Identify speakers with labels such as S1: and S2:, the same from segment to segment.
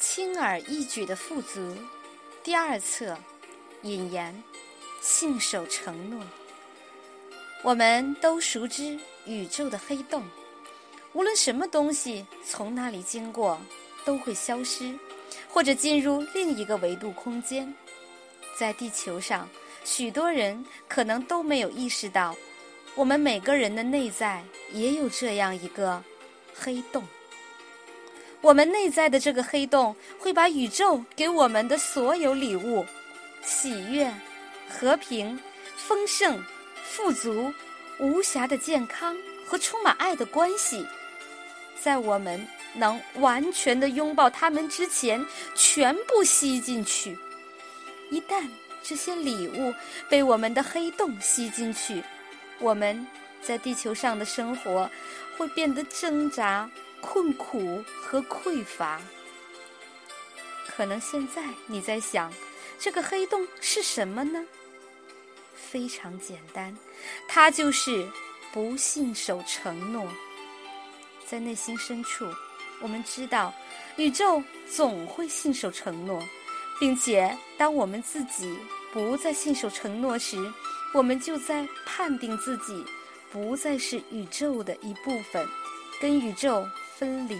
S1: 轻而易举的富足，第二册，引言：信守承诺。我们都熟知宇宙的黑洞，无论什么东西从那里经过，都会消失，或者进入另一个维度空间。在地球上，许多人可能都没有意识到，我们每个人的内在也有这样一个黑洞。我们内在的这个黑洞会把宇宙给我们的所有礼物——喜悦、和平、丰盛、富足、无暇的健康和充满爱的关系，在我们能完全的拥抱他们之前，全部吸进去。一旦这些礼物被我们的黑洞吸进去，我们在地球上的生活会变得挣扎。困苦和匮乏，可能现在你在想，这个黑洞是什么呢？非常简单，它就是不信守承诺。在内心深处，我们知道，宇宙总会信守承诺，并且当我们自己不再信守承诺时，我们就在判定自己不再是宇宙的一部分，跟宇宙。分离，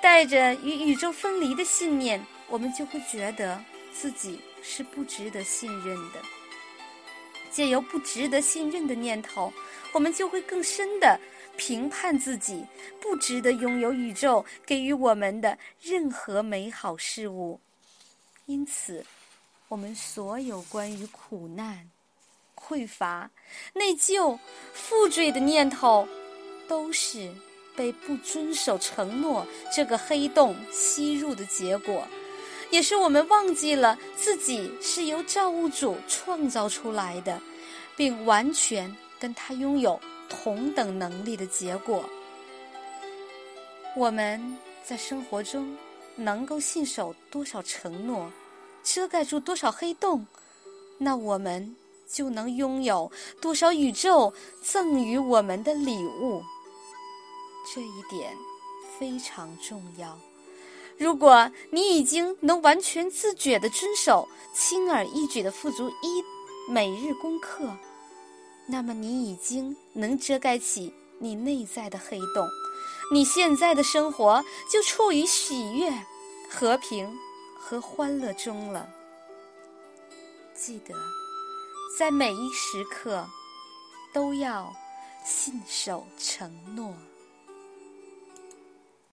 S1: 带着与宇宙分离的信念，我们就会觉得自己是不值得信任的。借由不值得信任的念头，我们就会更深的评判自己不值得拥有宇宙给予我们的任何美好事物。因此，我们所有关于苦难、匮乏、内疚、负罪的念头，都是。被不遵守承诺这个黑洞吸入的结果，也是我们忘记了自己是由造物主创造出来的，并完全跟他拥有同等能力的结果。我们在生活中能够信守多少承诺，遮盖住多少黑洞，那我们就能拥有多少宇宙赠予我们的礼物。这一点非常重要。如果你已经能完全自觉地遵守轻而易举的富足一每日功课，那么你已经能遮盖起你内在的黑洞。你现在的生活就处于喜悦、和平和欢乐中了。记得，在每一时刻都要信守承诺。